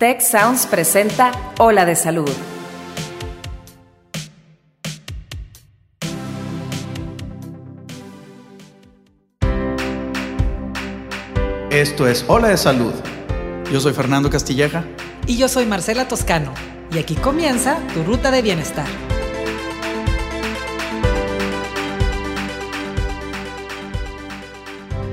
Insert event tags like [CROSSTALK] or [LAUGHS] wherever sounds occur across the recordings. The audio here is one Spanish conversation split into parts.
Tech Sounds presenta Ola de Salud. Esto es Ola de Salud. Yo soy Fernando Castilleja. Y yo soy Marcela Toscano. Y aquí comienza tu ruta de bienestar.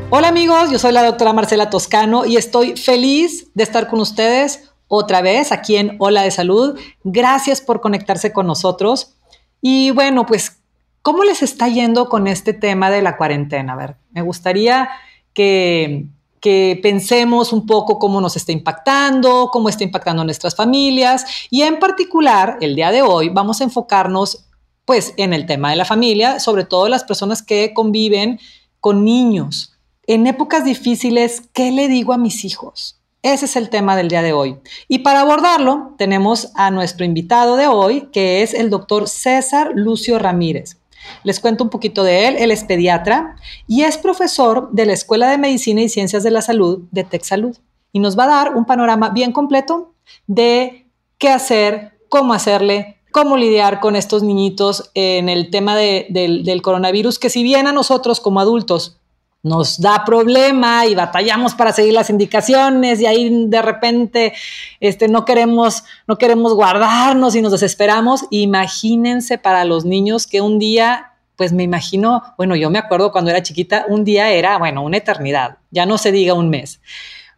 Hola amigos, yo soy la doctora Marcela Toscano y estoy feliz de estar con ustedes otra vez aquí en Hola de Salud. Gracias por conectarse con nosotros. Y bueno, pues, ¿cómo les está yendo con este tema de la cuarentena? A ver, me gustaría que, que pensemos un poco cómo nos está impactando, cómo está impactando a nuestras familias y en particular, el día de hoy vamos a enfocarnos pues en el tema de la familia, sobre todo las personas que conviven con niños en épocas difíciles, ¿qué le digo a mis hijos? Ese es el tema del día de hoy. Y para abordarlo, tenemos a nuestro invitado de hoy, que es el doctor César Lucio Ramírez. Les cuento un poquito de él. Él es pediatra y es profesor de la Escuela de Medicina y Ciencias de la Salud de TechSalud. Y nos va a dar un panorama bien completo de qué hacer, cómo hacerle, cómo lidiar con estos niñitos en el tema del, del coronavirus, que si bien a nosotros como adultos nos da problema y batallamos para seguir las indicaciones y ahí de repente este, no, queremos, no queremos guardarnos y nos desesperamos. Imagínense para los niños que un día, pues me imagino, bueno, yo me acuerdo cuando era chiquita, un día era, bueno, una eternidad, ya no se diga un mes.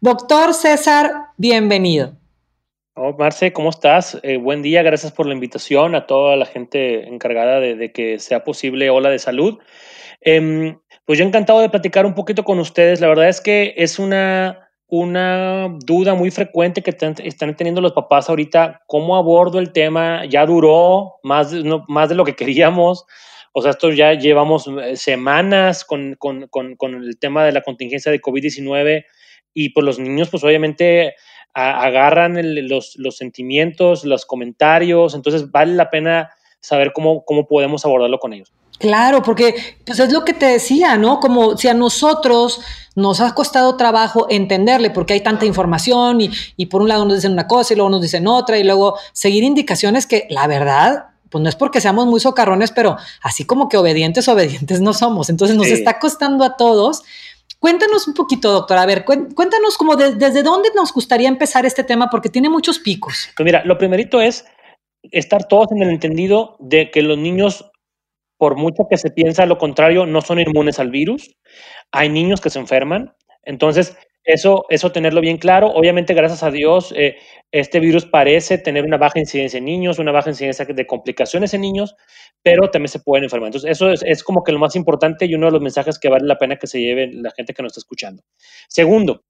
Doctor César, bienvenido. Oh, Marce, ¿cómo estás? Eh, buen día, gracias por la invitación a toda la gente encargada de, que sea posible Ola de Salud. Em, pues yo encantado de platicar un poquito con ustedes. La verdad es que es una, una duda muy frecuente que están teniendo los papás ahorita. ¿Cómo abordo el tema? Ya duró más, más de lo que queríamos. O sea, esto ya llevamos eh, semanas con, con, con, con el tema de la contingencia de COVID-19 y pues los niños pues obviamente agarran los, los, sentimientos, los comentarios, entonces vale la pena saber cómo, cómo podemos abordarlo con ellos. Claro, porque pues es lo que te decía, ¿no? Como si a nosotros nos ha costado trabajo entenderle porque hay tanta información y, y por un lado nos dicen una cosa y luego nos dicen otra y luego seguir indicaciones que la verdad pues no es porque seamos muy socarrones, pero así como que obedientes, obedientes no somos. Entonces nos está costando a todos. Cuéntanos un poquito, doctor. A ver, cuéntanos como desde dónde nos gustaría empezar este tema porque tiene muchos picos. Pues mira, lo primerito es estar todos en el entendido de que los niños por mucho que se piensa lo contrario, no son inmunes al virus. Hay niños que se enferman. Entonces, eso, eso tenerlo bien claro. Obviamente, gracias a Dios, eh, este virus parece tener una baja incidencia en niños, una baja incidencia de complicaciones en niños, pero también se pueden enfermar. Entonces, eso es, como que lo más importante y uno de los mensajes que vale la pena que se lleve la gente que nos está escuchando. Segundo,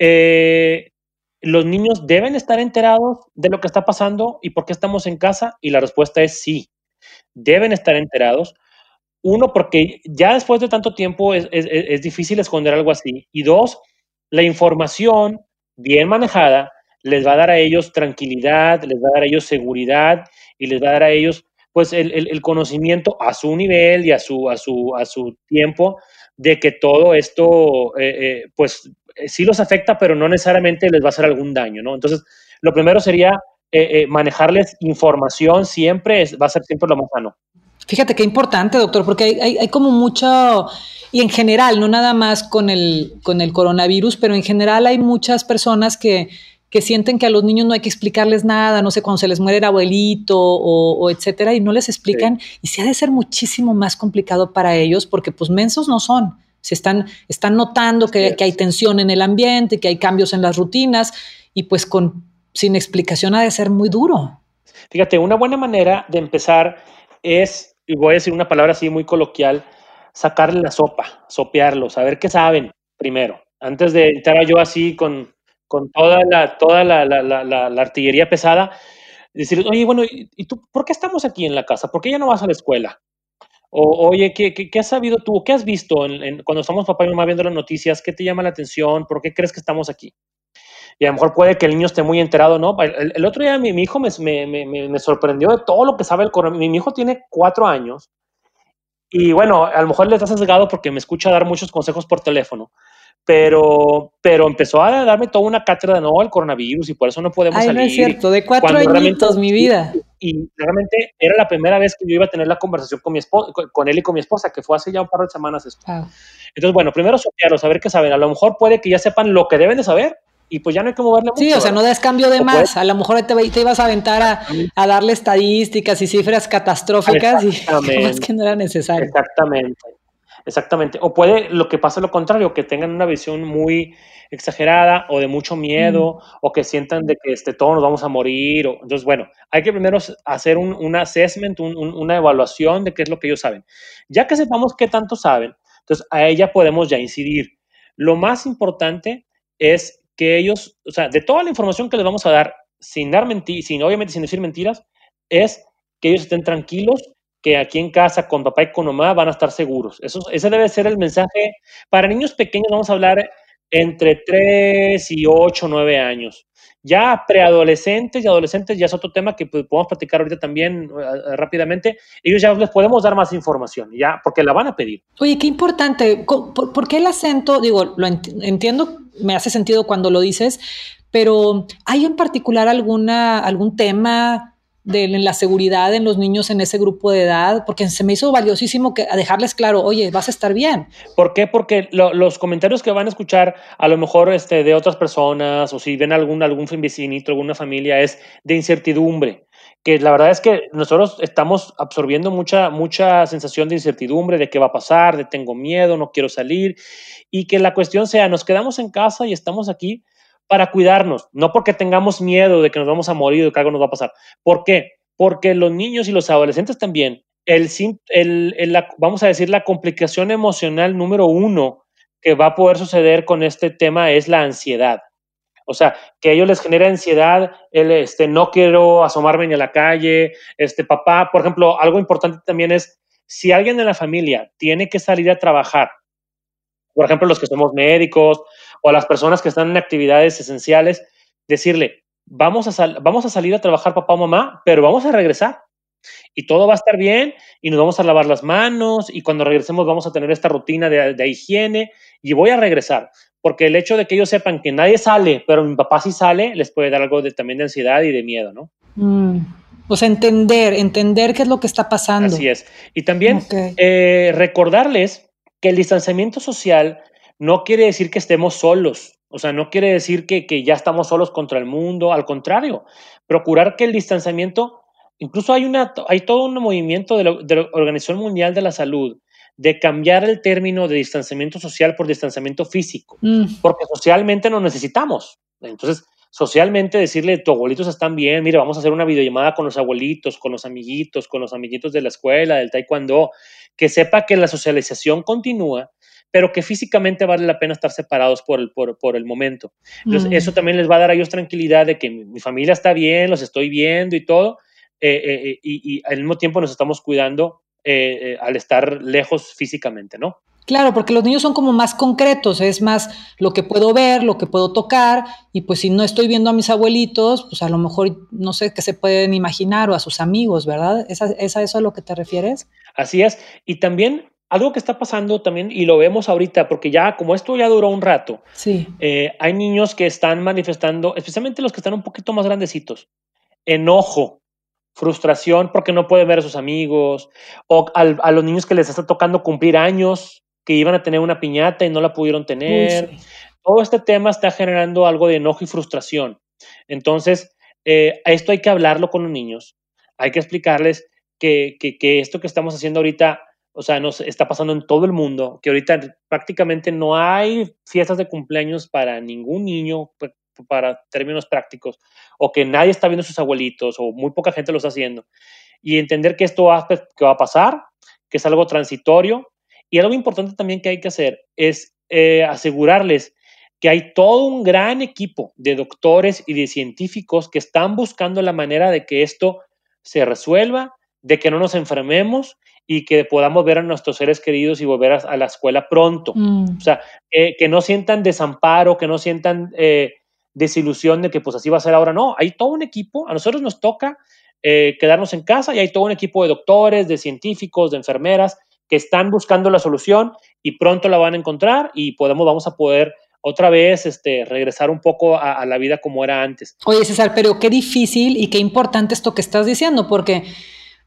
eh, los niños deben estar enterados de lo que está pasando y por qué estamos en casa y la respuesta es sí deben estar enterados. Uno, porque ya después de tanto tiempo es, difícil esconder algo así. Y dos, la información bien manejada les va a dar a ellos tranquilidad, les va a dar a ellos seguridad y les va a dar a ellos pues el, conocimiento a su nivel y a su, a su, a su tiempo de que todo esto eh, eh, pues sí los afecta, pero no necesariamente les va a hacer algún daño, ¿no? Entonces, lo primero sería eh, eh, manejarles información siempre va a ser siempre lo más sano. Fíjate qué importante, doctor, porque hay, hay, como mucho, y en general, no nada más con el, con el coronavirus, pero en general hay muchas personas que, que sienten que a los niños no hay que explicarles nada, no sé, cuando se les muere el abuelito o, etcétera, y no les explican, y se ha de ser muchísimo más complicado para ellos, porque pues mensos no son, se están, están notando que, que hay tensión en el ambiente, que hay cambios en las rutinas, y pues con sin explicación ha de ser muy duro. Fíjate, una buena manera de empezar es, y voy a decir una palabra así muy coloquial, sacarle la sopa, sopearlo, saber qué saben primero. Antes de entrar yo así con, con toda, la, toda la, la, la, artillería pesada, decir, oye, bueno, ¿y tú por qué estamos aquí en la casa? ¿Por qué ya no vas a la escuela? O, oye, ¿qué, qué, has sabido tú? ¿Qué has visto cuando estamos papá y mamá viendo las noticias? ¿Qué te llama la atención? ¿Por qué crees que estamos aquí? Y a lo mejor puede que el niño esté muy enterado, ¿no? El, otro día mi, hijo me, me, me, sorprendió de todo lo que sabe el coronavirus. Mi, hijo tiene cuatro años y bueno, a lo mejor le está sesgado porque me escucha dar muchos consejos por teléfono, pero, pero empezó a darme toda una cátedra de no, el coronavirus y por eso no podemos Ay, salir. no es cierto, de cuatro añitos, mi vida. Y realmente era la primera vez que yo iba a tener la conversación con mi esposa, con él y con mi esposa, que fue hace ya un par de semanas después. Wow. Entonces, bueno, primero sopearlo, saber qué saben. A lo mejor puede que ya sepan lo que deben de saber y pues ya no hay que moverle mucho. Sí, o sea, no des cambio de O más. A lo mejor te, te ibas a aventar a, a darle estadísticas y cifras catastróficas y [LAUGHS] más que no era necesario. Exactamente. Exactamente. O puede lo que pasa lo contrario, que tengan una visión muy exagerada o de mucho miedo Mm. o que sientan de que este, todos nos vamos a morir. O, entonces, bueno, hay que primero hacer un, un assessment, un- un- una evaluación de qué es lo que ellos saben. Ya que sepamos qué tanto saben, entonces a ella podemos ya incidir. Lo más importante es que ellos, o sea, de toda la información que les vamos a dar, sin dar mentiras, sin obviamente sin decir mentiras, es que ellos estén tranquilos, que aquí en casa con papá y con mamá van a estar seguros. Eso, ese debe ser el mensaje. Para niños pequeños vamos a hablar entre 3 y 8, 9 años. Ya preadolescentes y adolescentes ya es otro tema que pues, podemos platicar ahorita también eh, rápidamente. Ellos ya les podemos dar más información, ya, porque la van a pedir. Oye, qué importante. ¿Por, por qué el acento? Digo, lo ent- entiendo, me hace sentido cuando lo dices, pero ¿hay en particular alguna, algún tema de la seguridad en los niños en ese grupo de edad? Porque se me hizo valiosísimo que, dejarles claro, oye, vas a estar bien. ¿Por qué? Porque lo- los comentarios que van a escuchar a lo mejor este, de otras personas o si ven algún, algún vecinito, alguna familia, es de incertidumbre. Que la verdad es que nosotros estamos absorbiendo mucha, mucha sensación de incertidumbre, de qué va a pasar, de tengo miedo, no quiero salir. Y que la cuestión sea, nos quedamos en casa y estamos aquí para cuidarnos, no porque tengamos miedo de que nos vamos a morir o que algo nos va a pasar. ¿Por qué? Porque los niños y los adolescentes también, el, el- el- la- vamos a decir, la complicación emocional número uno que va a poder suceder con este tema es la ansiedad. O sea, que a ellos les genera ansiedad, el, este, no quiero asomarme ni a la calle, este papá, por ejemplo, algo importante también es, si alguien de la familia tiene que salir a trabajar, por ejemplo, los que somos médicos o las personas que están en actividades esenciales, decirle, vamos a, sal- vamos a salir a trabajar papá o mamá, pero vamos a regresar y todo va a estar bien y nos vamos a lavar las manos y cuando regresemos vamos a tener esta rutina de, de higiene y voy a regresar. Porque el hecho de que ellos sepan que nadie sale, pero mi papá sí sale, les puede dar algo de, también de ansiedad y de miedo, ¿no? Mm. O sea, entender, entender qué es lo que está pasando. Así es. Y también eh, recordarles que el distanciamiento social no quiere decir que estemos solos. O sea, no quiere decir que, que ya estamos solos contra el mundo. Al contrario, procurar que el distanciamiento, incluso hay, una, hay todo un movimiento de la, de la Organización Mundial de la Salud de cambiar el término de distanciamiento social por distanciamiento físico Mm. porque socialmente nos necesitamos. Entonces, socialmente decirle, tus abuelitos están bien, mire, vamos a hacer una videollamada con los abuelitos, con los amiguitos, con los amiguitos de la escuela, del taekwondo, que sepa que la socialización continúa, pero que físicamente vale la pena estar separados por el, por, por el momento. Entonces, Mm. eso también les va a dar a ellos tranquilidad de que mi, mi familia está bien, los estoy viendo y todo, eh, eh, eh, y, y al mismo tiempo nos estamos cuidando eh, eh, al estar lejos físicamente, ¿no? Claro, porque los niños son como más concretos, es más lo que puedo ver, lo que puedo tocar, y pues si no estoy viendo a mis abuelitos, pues a lo mejor no sé qué se pueden imaginar o a sus amigos, ¿verdad? ¿Es a, es a eso a lo que te refieres? Así es. Y también algo que está pasando también, y lo vemos ahorita, porque ya como esto ya duró un rato, Sí. eh, hay niños que están manifestando, especialmente los que están un poquito más grandecitos, enojo, frustración porque no pueden ver a sus amigos, o al- a los niños que les está tocando cumplir años, que iban a tener una piñata y no la pudieron tener. Sí. Todo este tema está generando algo de enojo y frustración. Entonces, eh, esto hay que hablarlo con los niños. Hay que explicarles que, que- que esto que estamos haciendo ahorita, o sea, nos está pasando en todo el mundo, que ahorita prácticamente no hay fiestas de cumpleaños para ningún niño, para términos prácticos, o que nadie está viendo a sus abuelitos, o muy poca gente lo está haciendo. Y entender que esto va, que va a pasar, que es algo transitorio. Y algo importante también que hay que hacer es eh, asegurarles que hay todo un gran equipo de doctores y de científicos que están buscando la manera de que esto se resuelva, de que no nos enfermemos y que podamos ver a nuestros seres queridos y volver a, a la escuela pronto. Mm. O sea, eh, que no sientan desamparo, que no sientan eh, desilusión de que pues así va a ser ahora. No, hay todo un equipo, a nosotros nos toca eh, quedarnos en casa y hay todo un equipo de doctores, de científicos, de enfermeras que están buscando la solución y pronto la van a encontrar y podemos, vamos a poder otra vez este, regresar un poco a, la vida como era antes. Oye, César, pero qué difícil y qué importante esto que estás diciendo, porque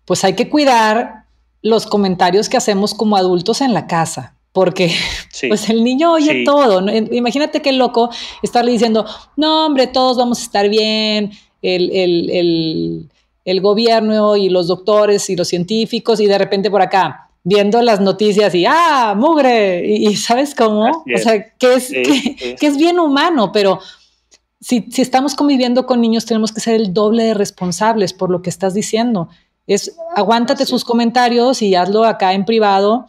pues hay que cuidar los comentarios que hacemos como adultos en la casa. Porque sí, pues el niño oye sí. todo. ¿no? Imagínate qué loco estarle diciendo, no, hombre, todos vamos a estar bien, el, el, el, el gobierno y los doctores y los científicos, y de repente por acá, viendo las noticias y ¡ah, mugre! Y, y ¿sabes cómo? O sea, que es, sí, que, que, es bien humano, pero si, si, estamos conviviendo con niños tenemos que ser el doble de responsables por lo que estás diciendo. Es aguántate sus comentarios y hazlo acá en privado.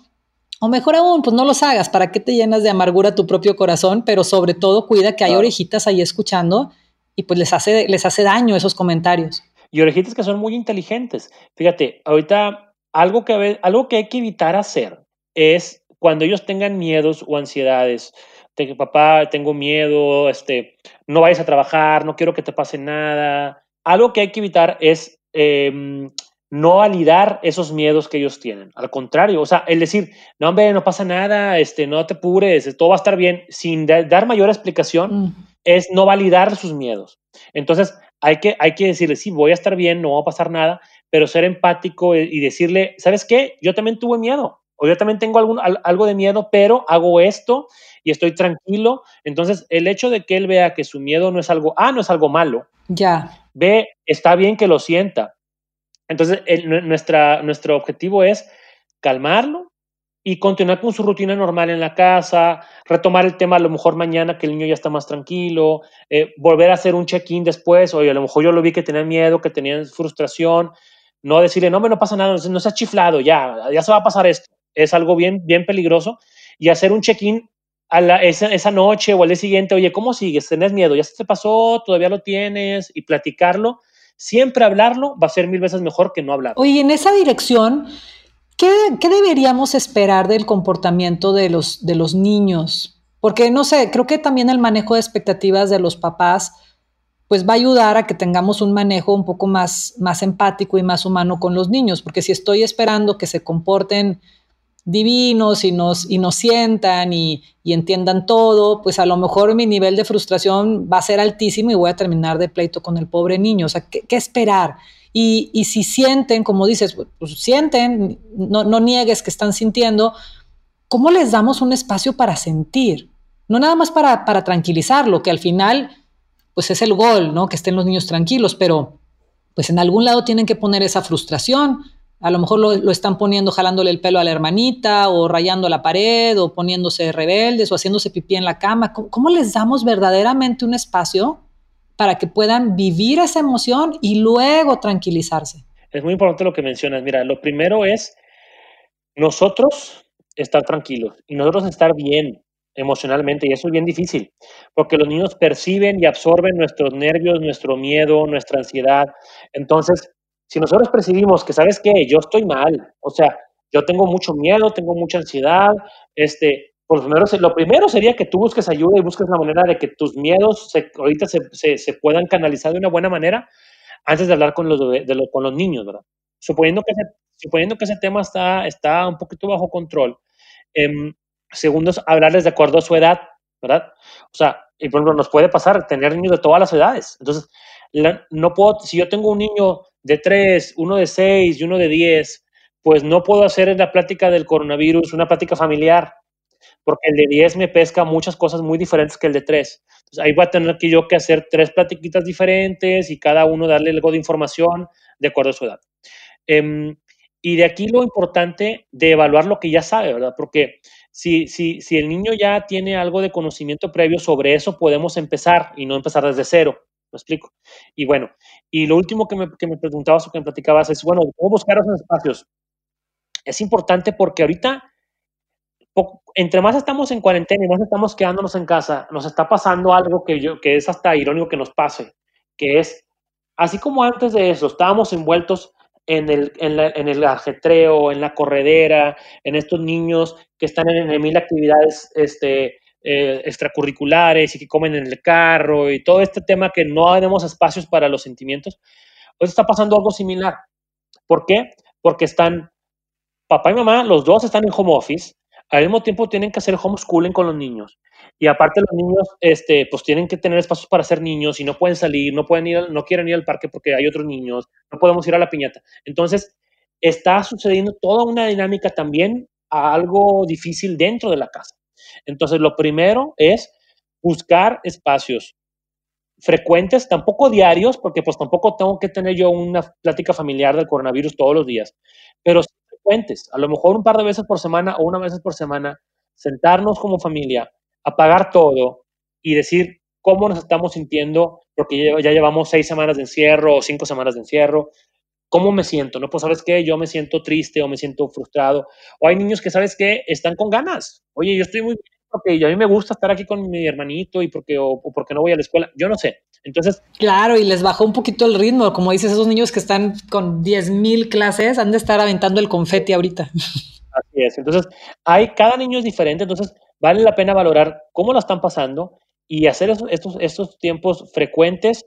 O mejor aún, pues no los hagas, ¿para qué te llenas de amargura tu propio corazón? Pero sobre todo cuida que hay orejitas ahí escuchando y pues les hace, les hace daño esos comentarios. Y orejitas que son muy inteligentes. Fíjate, ahorita algo que, algo que hay que evitar hacer es cuando ellos tengan miedos o ansiedades, de que papá, tengo miedo, este, no vayas a trabajar, no quiero que te pase nada. Algo que hay que evitar es eh, no validar esos miedos que ellos tienen. Al contrario, o sea, el decir, no, hombre, no pasa nada, este, no te apures, todo va a estar bien, sin dar mayor explicación, mm. es no validar sus miedos. Entonces, hay que, hay que decirle, sí, voy a estar bien, no va a pasar nada, pero ser empático y decirle, ¿sabes qué? Yo también tuve miedo, o yo también tengo algún, algo de miedo, pero hago esto y estoy tranquilo. Entonces, el hecho de que él vea que su miedo no es algo, ah, no es algo malo. Ya. Ve, está bien que lo sienta. Entonces, el, nuestro objetivo es calmarlo y continuar con su rutina normal en la casa, retomar el tema a lo mejor mañana que el niño ya está más tranquilo, eh, volver a hacer un check-in después, oye, a lo mejor yo lo vi que tenía miedo, que tenía frustración, no decirle, no, me no pasa nada, no se ha chiflado, ya, ya se va a pasar esto. Es algo bien, bien peligroso. Y hacer un check-in esa, esa, noche o al día siguiente, oye, ¿cómo sigues? ¿Tenés miedo? ¿Ya se te pasó? ¿Todavía lo tienes? Y platicarlo. Siempre hablarlo va a ser mil veces mejor que no hablar. Oye, en esa dirección, ¿qué, ¿qué, deberíamos esperar del comportamiento de los, de los niños? Porque, no sé, creo que también el manejo de expectativas de los papás pues va a ayudar a que tengamos un manejo un poco más, más empático y más humano con los niños, porque si estoy esperando que se comporten divinos y nos, y nos sientan y, y, entiendan todo, pues a lo mejor mi nivel de frustración va a ser altísimo y voy a terminar de pleito con el pobre niño. O sea, ¿qué, esperar? Y, y, si sienten, como dices, pues sienten, no, no niegues que están sintiendo, ¿cómo les damos un espacio para sentir? No nada más para, para tranquilizarlo, que al final pues es el gol, ¿no? Que estén los niños tranquilos, pero pues en algún lado tienen que poner esa frustración. A lo mejor lo, lo, están poniendo jalándole el pelo a la hermanita o rayando la pared o poniéndose rebeldes o haciéndose pipí en la cama. ¿Cómo, cómo les damos verdaderamente un espacio para que puedan vivir esa emoción y luego tranquilizarse? Es muy importante lo que mencionas. Mira, lo primero es nosotros estar tranquilos y nosotros estar bien emocionalmente y eso es bien difícil, porque los niños perciben y absorben nuestros nervios, nuestro miedo, nuestra ansiedad. Entonces, si nosotros percibimos que, ¿sabes qué? Yo estoy mal, o sea, yo tengo mucho miedo, tengo mucha ansiedad, este, por lo primero, lo primero sería que tú busques ayuda y busques la manera de que tus miedos se, ahorita se, se, se, puedan canalizar de una buena manera antes de hablar con los, de con los niños, ¿verdad? Suponiendo que, ese, suponiendo que ese tema está, está un poquito bajo control, eh, Segundo es hablarles de acuerdo a su edad, ¿verdad? O sea, y por ejemplo, nos puede pasar tener niños de todas las edades. Entonces, la, no puedo, si yo tengo un niño de 3, uno de 6 y uno de 10, pues no puedo hacer en la plática del coronavirus una plática familiar, porque el de 10 me pesca muchas cosas muy diferentes que el de 3. Entonces, ahí voy a tener que yo que hacer tres platiquitas diferentes y cada uno darle algo de información de acuerdo a su edad. Eh, y de aquí lo importante de evaluar lo que ya sabe, ¿verdad? Porque si, si, si el niño ya tiene algo de conocimiento previo sobre eso, podemos empezar y no empezar desde cero. ¿Me explico? Y bueno, y lo último que me, que me preguntabas o que me platicabas es, bueno, ¿cómo buscar esos espacios? Es importante porque ahorita, entre más estamos en cuarentena y más estamos quedándonos en casa, nos está pasando algo que, yo, que es hasta irónico que nos pase, que es, así como antes de eso estábamos envueltos en el, en, la, en el ajetreo, en la corredera, en estos niños que están en, en mil actividades este, eh, extracurriculares y que comen en el carro y todo este tema que no tenemos espacios para los sentimientos. Hoy está pasando algo similar. ¿Por qué? Porque están papá y mamá, los dos están en home office, al mismo tiempo tienen que hacer homeschooling con los niños. Y aparte los niños, este, pues tienen que tener espacios para ser niños y no pueden salir, no pueden ir, no quieren ir al parque porque hay otros niños, no podemos ir a la piñata. Entonces, está sucediendo toda una dinámica también a algo difícil dentro de la casa. Entonces, lo primero es buscar espacios frecuentes, tampoco diarios, porque pues tampoco tengo que tener yo una plática familiar del coronavirus todos los días, pero frecuentes, a lo mejor un par de veces por semana o una vez por semana, sentarnos como familia, apagar todo y decir cómo nos estamos sintiendo, porque ya llevamos seis semanas de encierro o cinco semanas de encierro, ¿cómo me siento? No, pues sabes qué, yo me siento triste o me siento frustrado, o hay niños que sabes qué, están con ganas, oye, yo estoy muy bien porque a mí me gusta estar aquí con mi hermanito y porque, o, porque no voy a la escuela, yo no sé. Entonces... Claro, y les bajó un poquito el ritmo, como dices, esos niños que están con 10.000 clases han de estar aventando el confeti ahorita. Así es, entonces hay, cada niño es diferente, entonces vale la pena valorar cómo lo están pasando y hacer estos, estos tiempos frecuentes,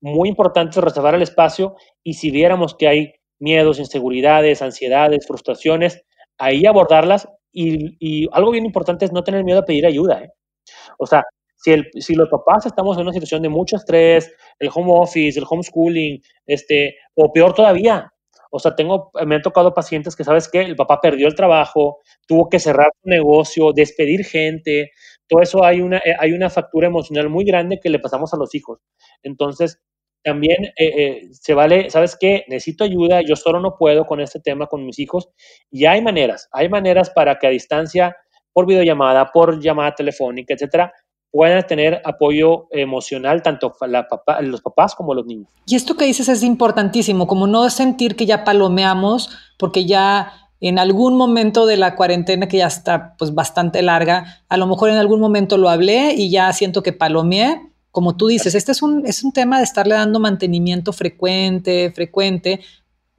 muy importantes, reservar el espacio y si viéramos que hay miedos, inseguridades, ansiedades, frustraciones, ahí abordarlas y, algo bien importante es no tener miedo a pedir ayuda. ¿eh? O sea, si, el, si los papás estamos en una situación de mucho estrés, el home office, el homeschooling, este, o peor todavía, o sea, tengo, me han tocado pacientes que, ¿sabes qué? El papá perdió el trabajo, tuvo que cerrar su negocio, despedir gente, todo eso hay una, eh, hay una factura emocional muy grande que le pasamos a los hijos. Entonces, también eh, eh, se vale, ¿sabes qué? Necesito ayuda, yo solo no puedo con este tema con mis hijos. Y hay maneras, hay maneras para que a distancia, por videollamada, por llamada telefónica, etcétera, puedan tener apoyo emocional tanto la los papás como los niños. Y esto que dices es importantísimo, como no sentir que ya palomeamos, porque ya en algún momento de la cuarentena que ya está pues bastante larga, a lo mejor en algún momento lo hablé y ya siento que palomeé, como tú dices, este es un, es un tema de estarle dando mantenimiento frecuente, frecuente.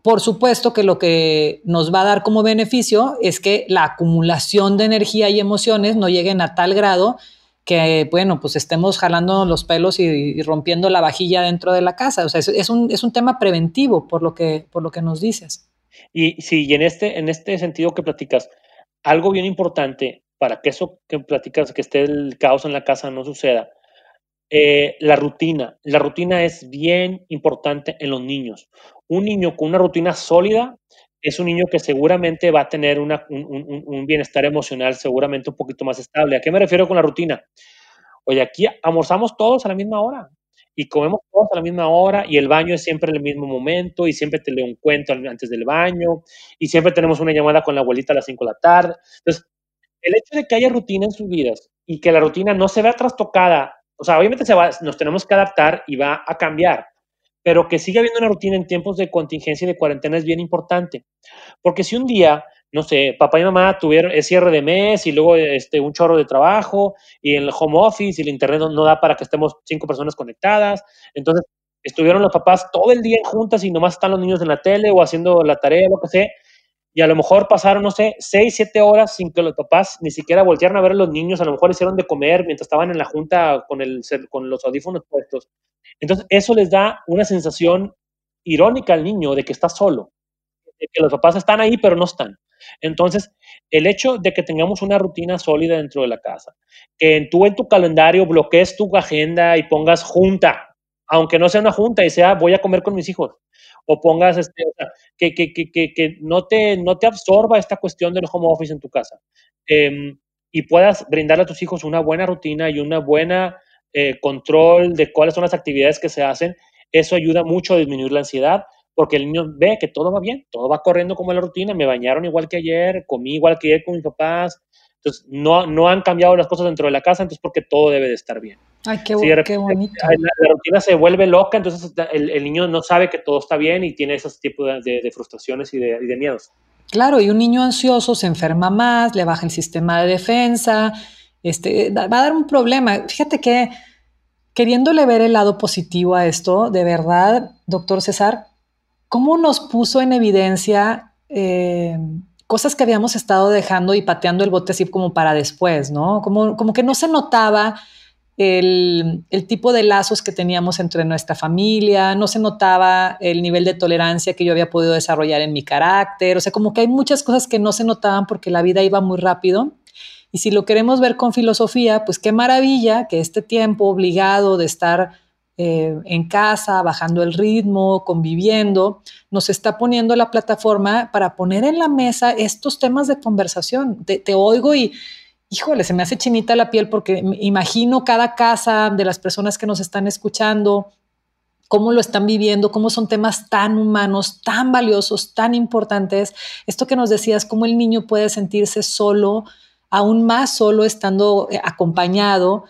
Por supuesto que lo que nos va a dar como beneficio es que la acumulación de energía y emociones no lleguen a tal grado que, bueno, pues estemos jalando los pelos y, rompiendo la vajilla dentro de la casa. O sea, es, un, es un tema preventivo por lo que, por lo que nos dices. Y sí, y en este, en este sentido que platicas, algo bien importante para que eso que platicas, que esté el caos en la casa no suceda, eh, la rutina. La rutina es bien importante en los niños. Un niño con una rutina sólida es un niño que seguramente va a tener un, un, bienestar emocional seguramente un poquito más estable. ¿A qué me refiero con la rutina? Oye, aquí almorzamos todos a la misma hora y comemos todos a la misma hora y el baño es siempre en el mismo momento y siempre te leo un cuento antes del baño y siempre tenemos una llamada con la abuelita a las 5 de la tarde. Entonces, el hecho de que haya rutina en sus vidas y que la rutina no se vea trastocada o sea, obviamente se va, nos tenemos que adaptar y va a cambiar, pero que siga habiendo una rutina en tiempos de contingencia y de cuarentena es bien importante. Porque si un día, no sé, papá y mamá tuvieron el cierre de mes y luego este, un chorro de trabajo y el home office y el internet no, da para que estemos cinco personas conectadas, entonces estuvieron los papás todo el día juntas y nomás están los niños en la tele o haciendo la tarea, lo que sea, y a lo mejor pasaron, no sé, seis, siete horas sin que los papás ni siquiera voltearan a ver a los niños, a lo mejor hicieron de comer mientras estaban en la junta con, el, con los audífonos puestos. Entonces, eso les da una sensación irónica al niño de que está solo, de que los papás están ahí, pero no están. Entonces, el hecho de que tengamos una rutina sólida dentro de la casa, que tú en tu calendario bloquees tu agenda y pongas junta, aunque no sea una junta y sea voy a comer con mis hijos, o pongas, este, que, que, que, que, no, te, no te absorba esta cuestión del home office en tu casa. Em, y puedas brindarle a tus hijos una buena rutina y una buena eh, control de cuáles son las actividades que se hacen, eso ayuda mucho a disminuir la ansiedad, porque el niño ve que todo va bien, todo va corriendo como la rutina, me bañaron igual que ayer, comí igual que ayer con mis papás, entonces no, no han cambiado las cosas dentro de la casa, entonces porque todo debe de estar bien. Ay, qué, qué bonito. La, rutina se vuelve loca, entonces el, niño no sabe que todo está bien y tiene esos tipos de, frustraciones y de, y de, miedos. Claro, y un niño ansioso se enferma más, le baja el sistema de defensa, este, va a dar un problema. Fíjate que queriéndole ver el lado positivo a esto, de verdad, doctor César, ¿cómo nos puso en evidencia eh, cosas que habíamos estado dejando y pateando el bote así como para después, ¿no? Como, como que no se notaba el, tipo de lazos que teníamos entre nuestra familia, no se notaba el nivel de tolerancia que yo había podido desarrollar en mi carácter, o sea, como que hay muchas cosas que no se notaban porque la vida iba muy rápido. Y si lo queremos ver con filosofía, pues qué maravilla que este tiempo obligado de estar eh, en casa, bajando el ritmo, conviviendo, nos está poniendo la plataforma para poner en la mesa estos temas de conversación. Te, te oigo y, híjole, se me hace chinita la piel porque imagino cada casa de las personas que nos están escuchando, cómo lo están viviendo, cómo son temas tan humanos, tan valiosos, tan importantes. Esto que nos decías, cómo el niño puede sentirse solo, aún más solo estando eh, acompañado.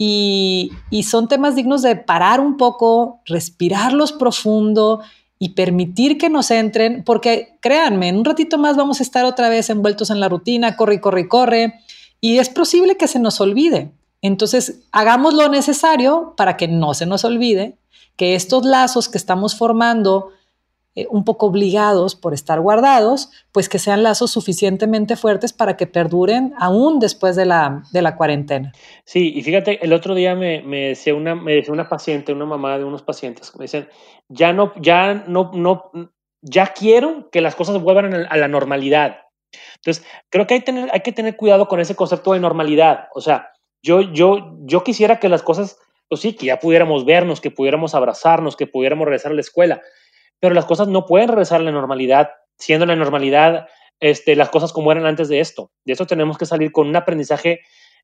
Y, son temas dignos de parar un poco, respirarlos profundo y permitir que nos entren, porque créanme, en un ratito más vamos a estar otra vez envueltos en la rutina, corre, corre, corre, y es posible que se nos olvide. Entonces, hagamos lo necesario para que no se nos olvide que estos lazos que estamos formando, eh, un poco obligados por estar guardados, pues que sean lazos suficientemente fuertes para que perduren aún después de la, de la cuarentena. Sí, y fíjate, el otro día me, me, decía una, me decía una paciente, una mamá de unos pacientes, me dicen, ya no, ya no, no, ya quiero que las cosas vuelvan a la normalidad. Entonces, creo que hay, que tener cuidado con ese concepto de normalidad. O sea, yo, yo, yo quisiera que las cosas pues sí, que ya pudiéramos vernos, que pudiéramos abrazarnos, que pudiéramos regresar a la escuela, pero las cosas no pueden regresar a la normalidad, siendo la normalidad este, las cosas como eran antes de esto. De eso tenemos que salir con un aprendizaje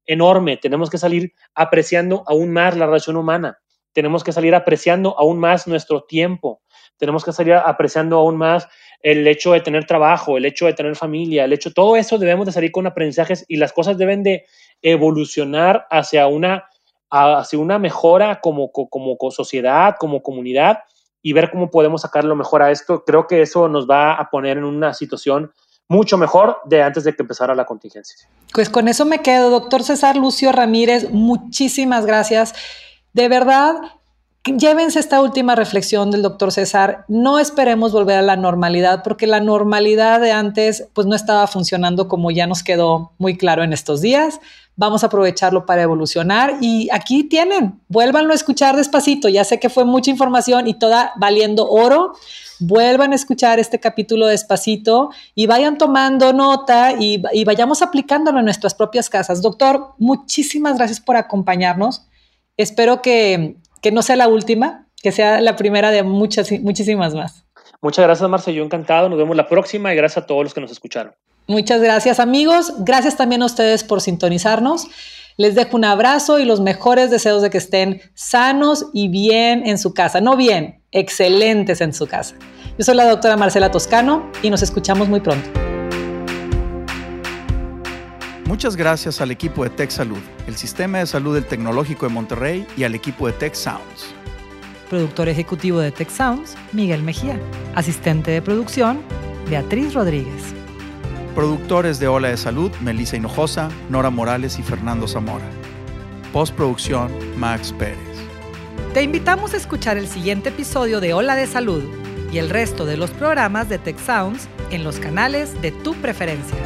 enorme, tenemos que salir apreciando aún más la relación humana, tenemos que salir apreciando aún más nuestro tiempo, tenemos que salir apreciando aún más el hecho de tener trabajo, el hecho de tener familia, el hecho, todo eso debemos de salir con aprendizajes y las cosas deben de evolucionar hacia una hacia una mejora como, como, sociedad, como comunidad y ver cómo podemos sacar lo mejor a esto. Creo que eso nos va a poner en una situación mucho mejor de antes de que empezara la contingencia. Pues con eso me quedo, doctor César Lucio Ramírez, muchísimas gracias. De verdad, llévense esta última reflexión del doctor César. No esperemos volver a la normalidad porque la normalidad de antes pues no estaba funcionando como ya nos quedó muy claro en estos días vamos a aprovecharlo para evolucionar y aquí tienen, vuélvanlo a escuchar despacito, ya sé que fue mucha información y toda valiendo oro, vuelvan a escuchar este capítulo despacito y vayan tomando nota y, vayamos aplicándolo en nuestras propias casas. Doctor, muchísimas gracias por acompañarnos. Espero que, que no sea la última, que sea la primera de muchas, muchísimas más. Muchas gracias, Marcelo. Yo encantado. Nos vemos la próxima y gracias a todos los que nos escucharon. Muchas gracias amigos, gracias también a ustedes por sintonizarnos. Les dejo un abrazo y los mejores deseos de que estén sanos y bien en su casa. No bien, excelentes en su casa. Yo soy la doctora Marcela Toscano y nos escuchamos muy pronto. Muchas gracias al equipo de Tech Salud, el sistema de salud del Tecnológico de Monterrey y al equipo de Tech Sounds. Productor ejecutivo de Tech Sounds, Miguel Mejía. Asistente de producción, Beatriz Rodríguez. Productores de Ola de Salud, Melissa Hinojosa, Nora Morales y Fernando Zamora. Postproducción, Max Pérez. Te invitamos a escuchar el siguiente episodio de Ola de Salud y el resto de los programas de Tech Sounds en los canales de tu preferencia.